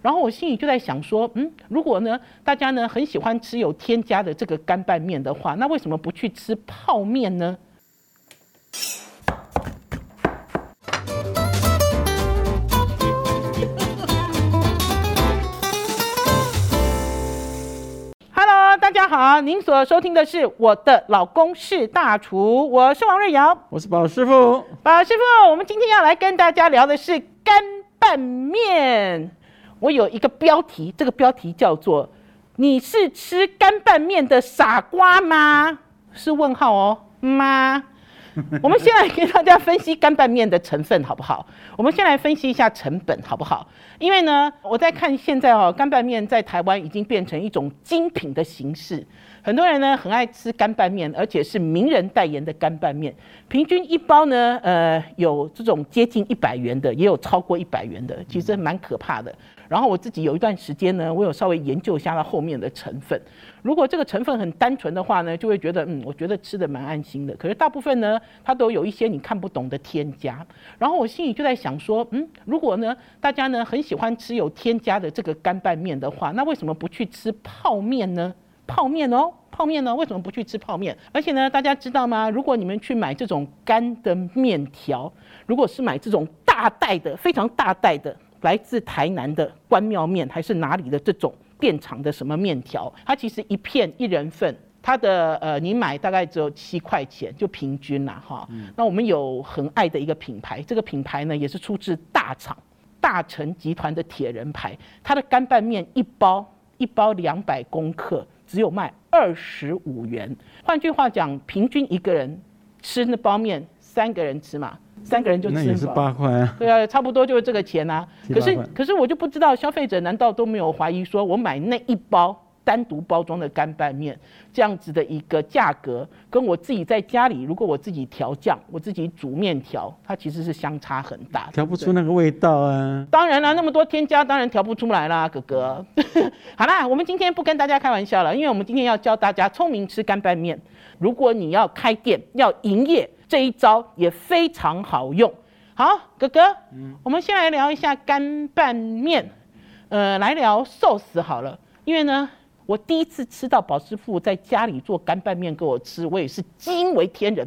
然后我心里就在想说，嗯，如果呢大家呢很喜欢吃有添加的这个干拌面的话，那为什么不去吃泡面呢？Hello，大家好，您所收听的是我的老公是大厨，我是王瑞瑶，我是宝师傅。宝师傅，我们今天要来跟大家聊的是干拌面。我有一个标题，这个标题叫做“你是吃干拌面的傻瓜吗？”是问号哦，妈。我们先来给大家分析干拌面的成分好不好？我们先来分析一下成本好不好？因为呢，我在看现在哦，干拌面在台湾已经变成一种精品的形式，很多人呢很爱吃干拌面，而且是名人代言的干拌面，平均一包呢，呃，有这种接近一百元的，也有超过一百元的，其实蛮可怕的。然后我自己有一段时间呢，我有稍微研究一下它后面的成分。如果这个成分很单纯的话呢，就会觉得嗯，我觉得吃的蛮安心的。可是大部分呢，它都有一些你看不懂的添加。然后我心里就在想说，嗯，如果呢大家呢很喜欢吃有添加的这个干拌面的话，那为什么不去吃泡面呢？泡面哦，泡面呢，为什么不去吃泡面？而且呢，大家知道吗？如果你们去买这种干的面条，如果是买这种大袋的、非常大袋的。来自台南的关庙面还是哪里的这种店厂的什么面条？它其实一片一人份，它的呃，你买大概只有七块钱，就平均啦哈。那我们有很爱的一个品牌，这个品牌呢也是出自大厂大成集团的铁人牌，它的干拌面一包一包两百公克，只有卖二十五元。换句话讲，平均一个人吃那包面，三个人吃嘛。三个人就吃那也是八块啊。对啊，差不多就是这个钱啊。可是可是我就不知道消费者难道都没有怀疑说，我买那一包单独包装的干拌面这样子的一个价格，跟我自己在家里如果我自己调酱，我自己煮面条，它其实是相差很大，调不出那个味道啊。当然了，那么多添加，当然调不出来啦，哥哥。好啦，我们今天不跟大家开玩笑了，因为我们今天要教大家聪明吃干拌面。如果你要开店要营业。这一招也非常好用。好，哥哥，嗯我们先来聊一下干拌面，呃，来聊寿司好了。因为呢，我第一次吃到宝师傅在家里做干拌面给我吃，我也是惊为天人。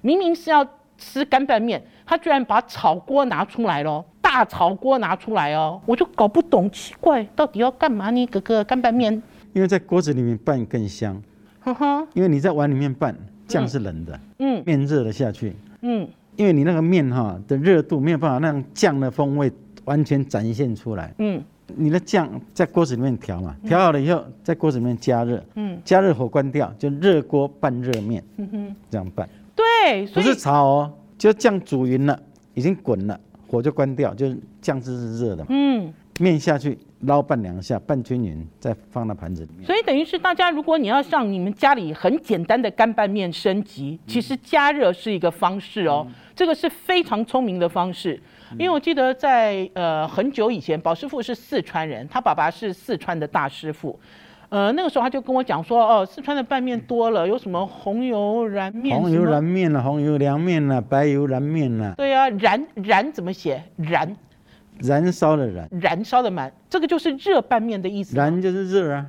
明明是要吃干拌面，他居然把炒锅拿出来了，大炒锅拿出来哦，我就搞不懂，奇怪，到底要干嘛呢？哥哥，干拌面，因为在锅子里面拌更香。呵呵，因为你在碗里面拌。酱是冷的，嗯，面热了下去，嗯，因为你那个面哈的热度没有办法让酱的风味完全展现出来，嗯，你的酱在锅子里面调嘛，调好了以后在锅子里面加热，嗯，加热火关掉，就热锅拌热面，嗯哼，这样拌，对，不是炒哦，就酱煮匀了，已经滚了，火就关掉，就是酱汁是热的，嗯，面下去。捞拌两下，拌均匀，再放到盘子里面。所以等于是大家，如果你要上你们家里很简单的干拌面升级，其实加热是一个方式哦。这个是非常聪明的方式，因为我记得在呃很久以前，宝师傅是四川人，他爸爸是四川的大师傅。呃，那个时候他就跟我讲说，哦，四川的拌面多了，有什么红油燃面？红油燃面了，红油凉面了，白油燃面了。对啊，燃燃怎么写？燃。燃烧的燃，燃烧的满，这个就是热拌面的意思。燃就是热啊，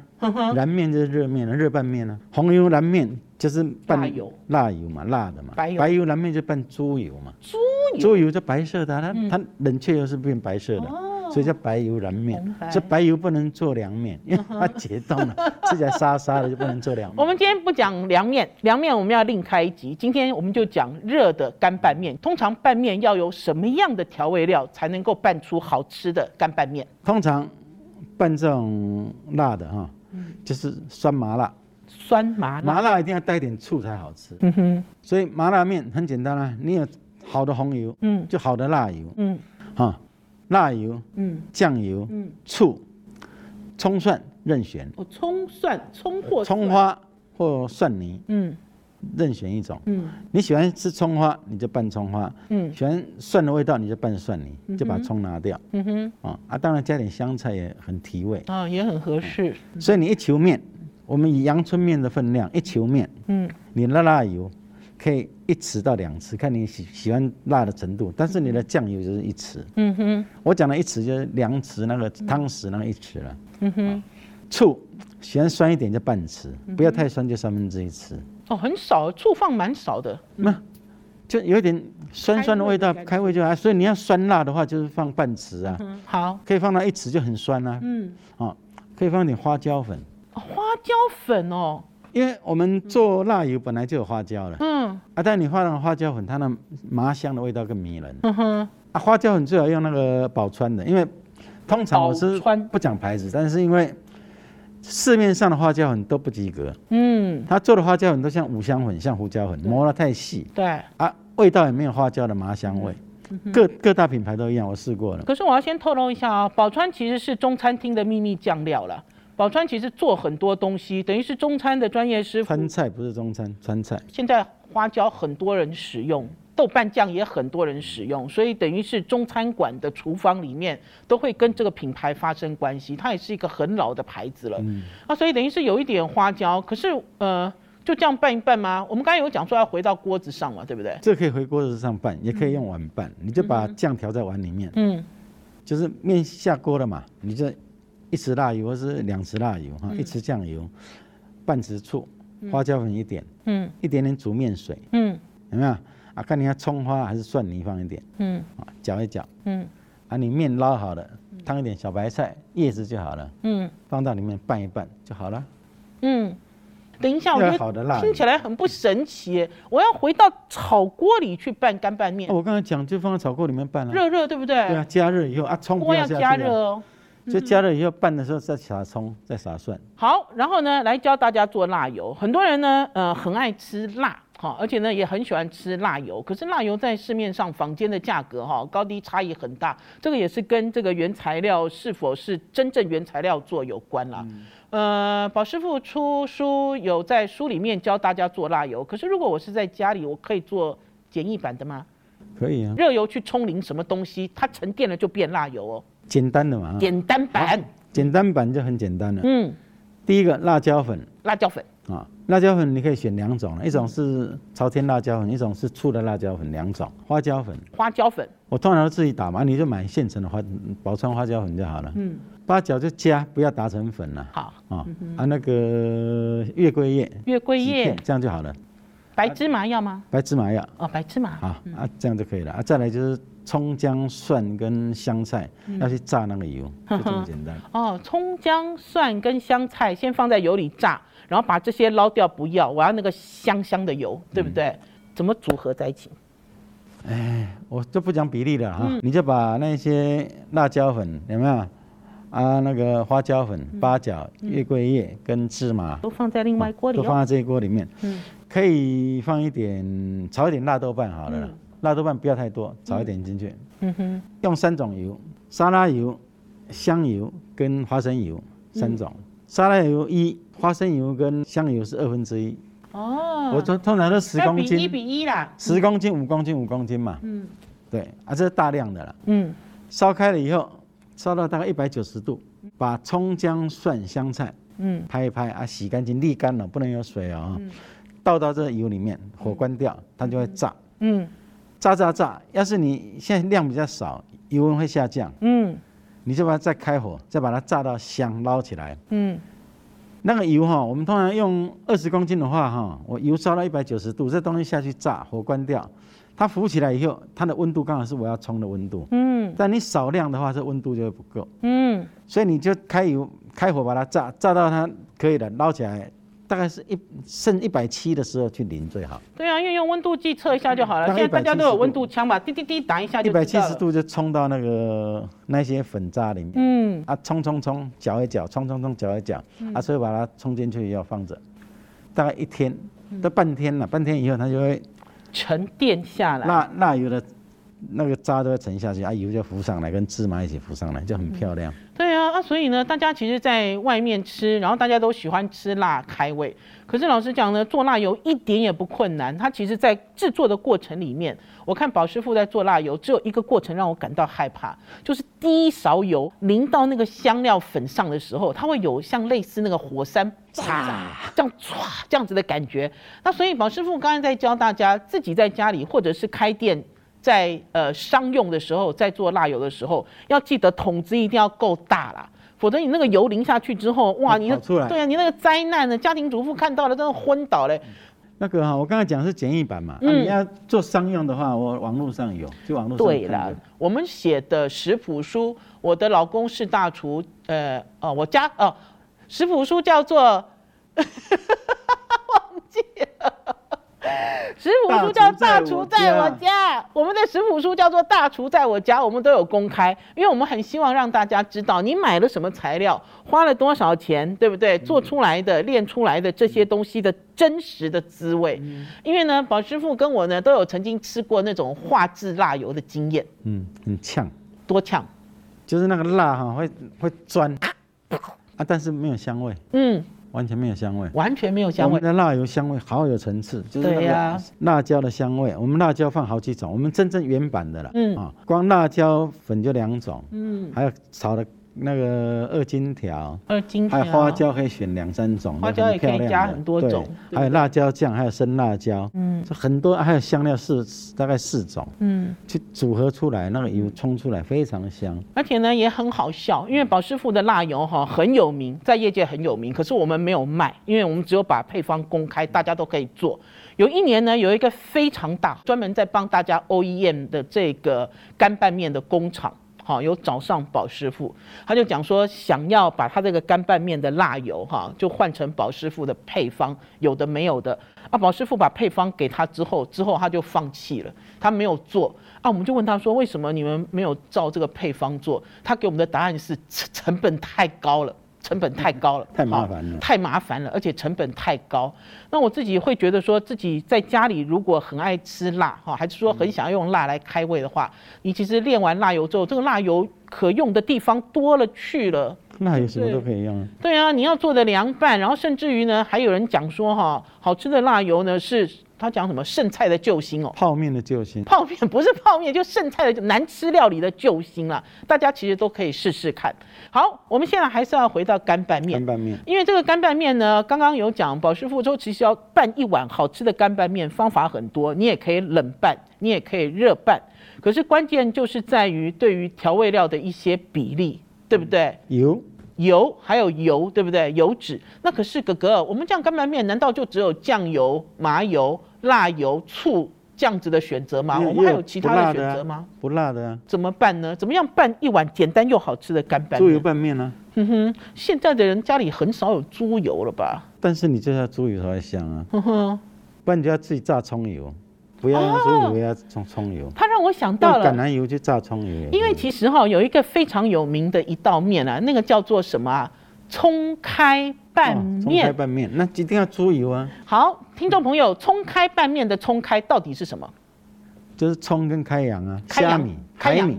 燃面就是热面了，热拌面啊。红油燃面就是拌油，辣油嘛，辣的嘛。白油，白油燃面就拌猪油嘛。猪油，猪油就白色的，它它冷却又是变白色的。所以叫白油燃面，这白油不能做凉面，因 为它解冻了，吃起来沙沙的就不能做凉面。我们今天不讲凉面，凉面我们要另开一集。今天我们就讲热的干拌面。通常拌面要有什么样的调味料才能够拌出好吃的干拌面？通常拌这种辣的哈，就是酸麻辣。酸麻辣，麻辣一定要带点醋才好吃。嗯哼，所以麻辣面很简单啦，你有好的红油，嗯，就好的辣油，嗯，哈。辣油，嗯，酱油，嗯，醋，葱蒜任选。哦，葱蒜，葱或葱花或蒜泥，嗯，任选一种。嗯，你喜欢吃葱花，你就拌葱花。嗯，喜欢蒜的味道，你就拌蒜泥，就把葱拿掉。嗯哼，啊啊，当然加点香菜也很提味。啊，也很合适。所以你一球面，我们以阳春面的分量，一球面，嗯，你辣辣油可以一匙到两匙，看你喜喜欢辣的程度。但是你的酱油就是一匙。嗯哼。我讲的一匙就是两匙那个汤匙那个一匙了。嗯哼。醋喜欢酸一点就半匙，不要太酸就三分之一匙。哦，很少，醋放蛮少的。那就有一点酸酸的味道，开胃就好。所以你要酸辣的话，就是放半匙啊。好。可以放到一匙就很酸啊。嗯。哦，可以放点花椒粉。花椒粉哦。因为我们做辣油本来就有花椒了，嗯，啊，但你放了花椒粉，它的麻香的味道更迷人，嗯哼，啊，花椒粉最好用那个宝川的，因为通常我是不讲牌子，但是因为市面上的花椒粉都不及格，嗯，他做的花椒粉都像五香粉，像胡椒粉，磨得太细，对，啊，味道也没有花椒的麻香味，各各大品牌都一样，我试过了。可是我要先透露一下啊，宝川其实是中餐厅的秘密酱料了。宝川其实做很多东西，等于是中餐的专业师傅。川菜不是中餐，川菜。现在花椒很多人使用，豆瓣酱也很多人使用，所以等于是中餐馆的厨房里面都会跟这个品牌发生关系。它也是一个很老的牌子了。嗯。啊，所以等于是有一点花椒，可是呃，就这样拌一拌吗？我们刚才有讲说要回到锅子上嘛，对不对？这可以回锅子上拌，也可以用碗拌。你就把酱调在碗里面。嗯。就是面下锅了嘛，你就。一匙辣油或是两匙辣油哈，一匙酱油，半匙醋，花椒粉一点，嗯，一点点煮面水，嗯，有没有？啊，看你要葱花还是蒜泥放一点，嗯，啊，搅一搅，嗯，啊，你面捞好了，烫一点小白菜叶子就好了，嗯，放到里面拌一拌就好了，嗯，等一下，我觉得听起来很不神奇，我要回到炒锅里去拌干拌面。我刚才讲就放在炒锅里面拌了，热热对不对？对啊，加热以后啊，葱锅要加热哦。就加热以后拌的时候再撒葱，再撒蒜。好，然后呢，来教大家做辣油。很多人呢，呃，很爱吃辣，哈，而且呢，也很喜欢吃辣油。可是辣油在市面上坊间的价格，哈，高低差异很大。这个也是跟这个原材料是否是真正原材料做有关啦。呃，宝师傅出书有在书里面教大家做辣油。可是如果我是在家里，我可以做简易版的吗？可以啊。热油去冲淋什么东西，它沉淀了就变辣油哦。简单的嘛，简单版，简单版就很简单了。嗯，第一个辣椒粉，辣椒粉啊，辣椒粉你可以选两种，一种是朝天辣椒粉，一种是醋的辣椒粉，两种。花椒粉，花椒粉，我通常都自己打嘛，你就买现成的花宝川花椒粉就好了。嗯，八角就加，不要打成粉了。好啊，啊那个月桂叶，月桂叶这样就好了。白芝麻要吗？白芝麻要。哦，白芝麻。好啊，这样就可以了啊。再来就是。葱姜蒜跟香菜要去炸那个油，就这么 简单。哦，葱姜蒜跟香菜先放在油里炸，然后把这些捞掉，不要，我要那个香香的油，对不对？怎么组合在一起？哎，我就不讲比例了哈，你就把那些辣椒粉有没有啊？那个花椒粉、八角、月桂叶跟芝麻都放在另外锅里，都放在这一锅里面。嗯，可以放一点，炒一点辣豆瓣好了。辣豆瓣不要太多，炒一点进去。嗯哼，用三种油：沙拉油、香油跟花生油三种。沙拉油一，花生油跟香油是二分之一。哦，我通通常都十公斤，一比一啦。十公斤、五公斤、五公斤嘛。嗯，对，啊，这是大量的了。嗯，烧开了以后，烧到大概一百九十度，把葱、姜、蒜、香菜，嗯，拍一拍啊，洗干净、沥干了，不能有水哦。倒到这油里面，火关掉，它就会炸。嗯。炸炸炸！要是你现在量比较少，油温会下降。嗯，你就把它再开火，再把它炸到香，捞起来。嗯，那个油哈，我们通常用二十公斤的话哈，我油烧到一百九十度，这东西下去炸，火关掉，它浮起来以后，它的温度刚好是我要冲的温度。嗯，但你少量的话，这温度就会不够。嗯，所以你就开油开火把它炸，炸到它可以了，捞起来。大概是一剩一百七的时候去淋最好。对啊，因为用温度计测一下就好了。现在大家都有温度枪嘛，滴滴滴打一下就。一百七十度就冲到那个那些粉渣里面。嗯。啊，冲冲冲，搅一搅，冲冲冲，搅一搅。啊，所以把它冲进去要放着，大概一天，都半天了，半天以后它就会沉淀下来。那那有的那个渣都要沉下去，啊，油就浮上来，跟芝麻一起浮上来，就很漂亮。对啊，啊，所以呢，大家其实，在外面吃，然后大家都喜欢吃辣开胃。可是老实讲呢，做辣油一点也不困难。它其实，在制作的过程里面，我看宝师傅在做辣油，只有一个过程让我感到害怕，就是第一勺油淋到那个香料粉上的时候，它会有像类似那个火山嚓这样唰这样子的感觉。那所以宝师傅刚才在教大家，自己在家里或者是开店，在呃商用的时候，在做辣油的时候，要记得桶子一定要够大啦。否则你那个油淋下去之后，哇，你那对啊，你那个灾难呢？家庭主妇看到了真的昏倒嘞。那个哈，我刚才讲是简易版嘛，你要做商用的话，我网络上有，就网络上。对了，我们写的食谱书，我的老公是大厨，呃，哦，我家哦，食谱书叫做，忘记了。食谱书叫《大厨在我家》，我们的食谱书叫做《大厨在我家》，我们都有公开，因为我们很希望让大家知道你买了什么材料，花了多少钱，对不对？做出来的、练出来的这些东西的真实的滋味。因为呢，宝师傅跟我呢都有曾经吃过那种化制辣油的经验。嗯，很呛，多呛，就是那个辣哈会会钻啊，但是没有香味。嗯。完全没有香味，完全没有香味。我们的辣油香味好有层次，就是那个辣椒的香味。我们辣椒放好几种，我们真正原版的了。嗯啊，光辣椒粉就两种。嗯，还有炒的。那个二金条，二金条，还有花椒可以选两三种，花椒也可以加很多种，还有辣椒酱，还有生辣椒，嗯，很多，还有香料是大概四种，嗯，去组合出来，那个油冲出来非常的香，而且呢也很好笑，因为宝师傅的辣油哈很有名，在业界很有名，可是我们没有卖，因为我们只有把配方公开，大家都可以做。有一年呢，有一个非常大，专门在帮大家 OEM 的这个干拌面的工厂。好，有找上宝师傅，他就讲说，想要把他这个干拌面的辣油哈，就换成宝师傅的配方，有的没有的。啊，宝师傅把配方给他之后，之后他就放弃了，他没有做。啊，我们就问他说，为什么你们没有照这个配方做？他给我们的答案是成本太高了。成本太高了，太麻烦了，太麻烦了，而且成本太高。那我自己会觉得说，自己在家里如果很爱吃辣哈，还是说很想要用辣来开胃的话，你其实炼完辣油之后，这个辣油可用的地方多了去了。那有什么都可以用啊。对啊，你要做的凉拌，然后甚至于呢，还有人讲说哈，好吃的辣油呢是。他讲什么剩菜的救星哦？泡面的救星？泡面不是泡面，就剩菜的难吃料理的救星了。大家其实都可以试试看。好，我们现在还是要回到干拌面。干拌面，因为这个干拌面呢，刚刚有讲，宝师傅说其实要拌一碗好吃的干拌面，方法很多。你也可以冷拌，你也可以热拌。可是关键就是在于对于调味料的一些比例，对不对？油。油还有油，对不对？油脂那可是哥哥，我们这样干拌面难道就只有酱油、麻油、辣油、醋这样子的选择吗？我们还有其他的选择吗？不辣的，怎么办呢？怎么样拌一碗简单又好吃的干拌？猪油拌面呢？哼哼，现在的人家里很少有猪油了吧？但是你这下猪油才会香啊！哼哼，不然你就要自己榨葱油。不要用猪油，要葱葱油。它让我想到了橄榄油去炸葱油。因为其实哈有一个非常有名的一道面啊，那个叫做什么啊？葱开拌面。葱开拌面，那一定要猪油啊。好，听众朋友，葱开拌面的葱开到底是什么？就是葱跟开阳啊，虾米、海米，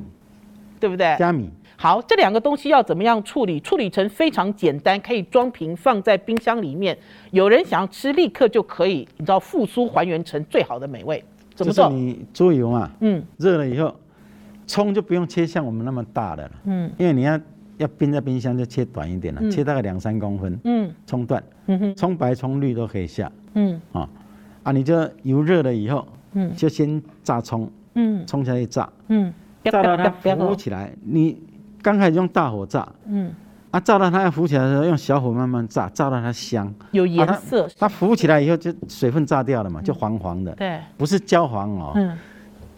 对不对？虾米。好，这两个东西要怎么样处理？处理成非常简单，可以装瓶放在冰箱里面。有人想要吃，立刻就可以，你知道复苏还原成最好的美味。就是你猪油嘛，嗯，热了以后，葱就不用切像我们那么大的了，嗯，因为你要要冰在冰箱就切短一点了，切大概两三公分，嗯，葱段，嗯哼，葱白葱绿都可以下，嗯，啊，啊，你就油热了以后，嗯，就先炸葱，嗯，葱下去炸，嗯，炸到它浮起来，你刚开始用大火炸，嗯。啊，炸到它要浮起来的时候，用小火慢慢炸，炸到它香，有颜色。它浮起来以后，就水分炸掉了嘛，就黄黄的。对，不是焦黄哦，嗯，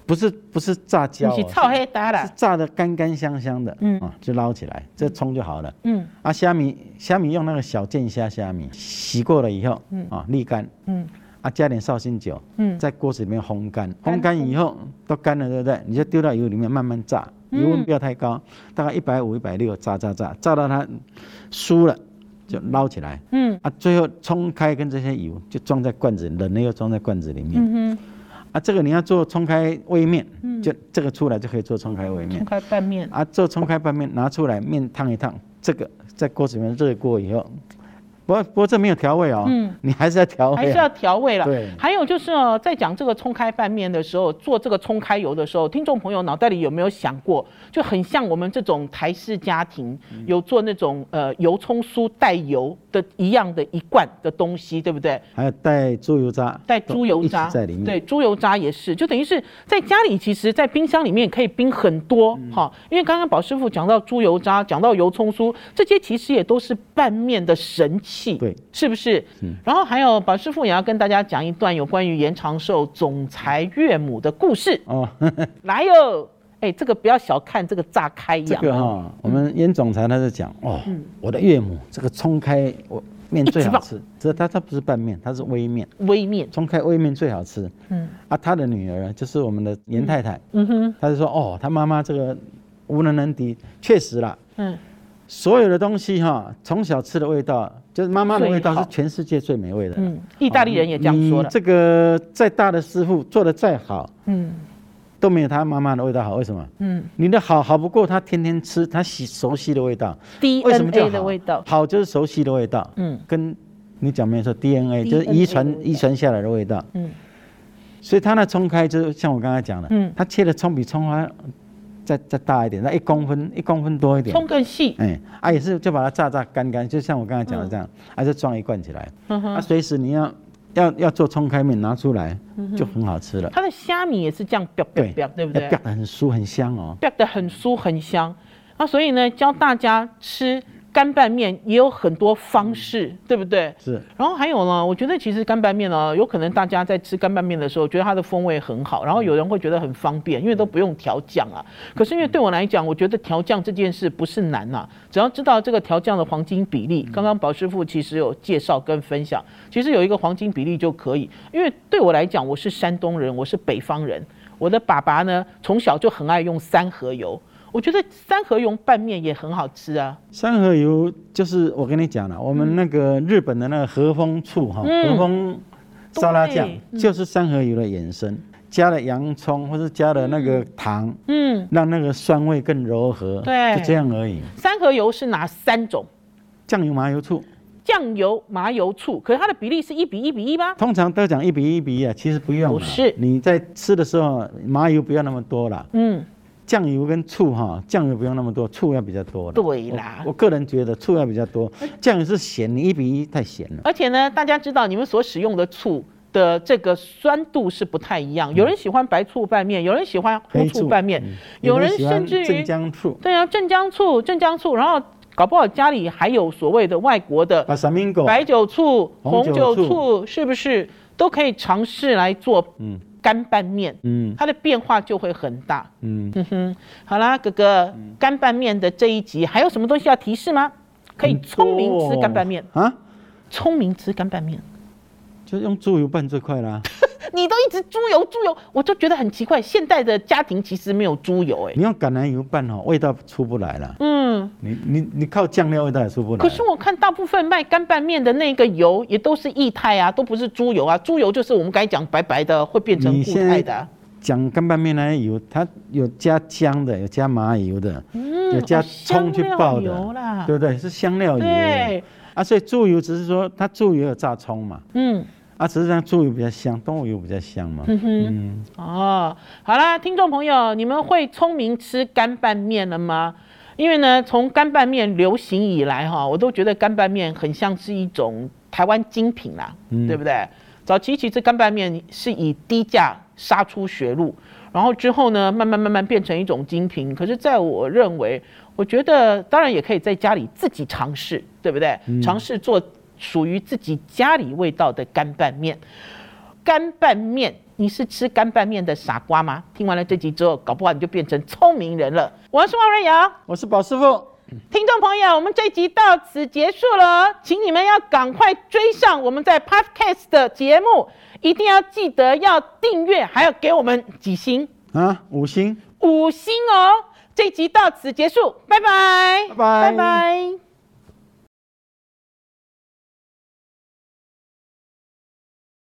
不是不是炸焦，是炒黑搭的，是炸的干干香香的，嗯。啊，就捞起来，这葱就好了。嗯，啊，虾米虾米用那个小剑虾虾米，洗过了以后，嗯。啊，沥干，嗯，啊，加点绍兴酒，嗯，在锅子里面烘干，烘干以后都干了，对不对？你就丢到油里面慢慢炸。油温不要太高，大概一百五、一百六，炸炸炸，炸到它酥了，就捞起来。嗯，啊，最后冲开跟这些油就装在罐子，冷了又装在罐子里面。嗯哼，啊，这个你要做冲开微面，嗯，就这个出来就可以做冲开微面。冲开拌面。啊，做冲开拌面拿出来，面烫一烫，这个在锅子里面热过以后。不过不过这没有调味哦，嗯，你还是要调味，还是要调味了。对，还有就是哦，在讲这个葱开拌面的时候，做这个葱开油的时候，听众朋友脑袋里有没有想过，就很像我们这种台式家庭有做那种呃油葱酥带油的一样的一罐的东西，对不对？还有带猪油渣，带猪油渣在里面。对，猪油渣也是，就等于是在家里，其实在冰箱里面可以冰很多哈。因为刚刚宝师傅讲到猪油渣，讲到油葱酥，这些其实也都是拌面的神器。对，是不是？嗯，然后还有宝师傅也要跟大家讲一段有关于延长寿总裁岳母的故事哦。来哟，哎，这个不要小看这个炸开这个哈，我们严总裁他在讲哦，我的岳母这个冲开我面最好吃，这他他不是拌面，他是微面，微面。冲开微面最好吃。嗯，啊，他的女儿就是我们的严太太，嗯。哼，他就说哦，他妈妈这个无能能敌，确实啦，嗯。所有的东西哈，从小吃的味道，就是妈妈的味道，是全世界最美味的。嗯，意大利人也这样说了。这个再大的师傅做的再好，嗯，都没有他妈妈的味道好。为什么？嗯，你的好好不过他天天吃他喜熟悉的味道。DNA 的味道，好就是熟悉的味道。嗯，跟你讲没错，DNA 就是遗传遗传下来的味道。嗯，所以他那冲开就是像我刚才讲的，嗯，他切的葱比葱花。再再大一点，那一公分一公分多一点，葱更细。哎，啊也是，就把它炸炸干干，就像我刚才讲的这样，还是装一罐起来。啊，随时你要要要做葱开面拿出来，就很好吃了。它的虾米也是这样，对对不对？很酥很香哦，的很酥很香。那所以呢，教大家吃。干拌面也有很多方式，对不对？是。然后还有呢，我觉得其实干拌面呢，有可能大家在吃干拌面的时候，觉得它的风味很好，然后有人会觉得很方便，因为都不用调酱啊。可是因为对我来讲，我觉得调酱这件事不是难呐，只要知道这个调酱的黄金比例。刚刚宝师傅其实有介绍跟分享，其实有一个黄金比例就可以。因为对我来讲，我是山东人，我是北方人，我的爸爸呢从小就很爱用三合油。我觉得三合油拌面也很好吃啊。三合油就是我跟你讲了，我们那个日本的那个和风醋哈，和风沙拉酱就是三合油的衍生，加了洋葱或者加了那个糖，嗯，让那个酸味更柔和，对，就这样而已。三合油是哪三种？酱油、麻油、醋。酱油、麻油、醋，可是它的比例是一比一比一吗？通常都讲一比一比一啊，其实不用。不是，你在吃的时候，麻油不要那么多了。嗯。酱油跟醋哈，酱油不用那么多，醋要比较多对啦，我个人觉得醋要比较多，酱油是咸，你一比一太咸了。而且呢，大家知道你们所使用的醋的这个酸度是不太一样，有人喜欢白醋拌面，有人喜欢黑醋拌面，有人甚至于镇江醋。对啊，镇江醋，镇江醋，然后搞不好家里还有所谓的外国的白酒醋、红酒醋，是不是都可以尝试来做？嗯。干拌面，嗯，它的变化就会很大，嗯哼哼。好啦，哥哥，干拌面的这一集还有什么东西要提示吗？可以聪明吃干拌面啊，聪明吃干拌面，就用猪油拌这块啦。你都一直猪油猪油，我就觉得很奇怪。现代的家庭其实没有猪油，哎，你用橄榄油拌哦，味道出不来了。嗯，你你你靠酱料味道也出不来。可是我看大部分卖干拌面的那个油也都是液态啊，都不是猪油啊。猪油就是我们刚才讲白白的会变成固态的。讲干拌面那些油，它有加姜的，有加麻油的，有加葱去爆的，对不对？是香料油。对啊，所以猪油只是说它猪油有炸葱嘛。嗯。啊，只是让猪油比较香，动物油比较香嘛。嗯哼，哦，好啦，听众朋友，你们会聪明吃干拌面了吗？因为呢，从干拌面流行以来，哈，我都觉得干拌面很像是一种台湾精品啦，对不对？早期其实干拌面是以低价杀出血路，然后之后呢，慢慢慢慢变成一种精品。可是，在我认为，我觉得当然也可以在家里自己尝试，对不对？尝试做。属于自己家里味道的干拌面，干拌面，你是吃干拌面的傻瓜吗？听完了这集之后，搞不好你就变成聪明人了。我是王瑞瑶，我是宝师傅。听众朋友，我们这集到此结束了，请你们要赶快追上我们在 Podcast 的节目，一定要记得要订阅，还要给我们几星啊？五星，五星哦！这集到此结束，拜拜，拜拜，拜拜。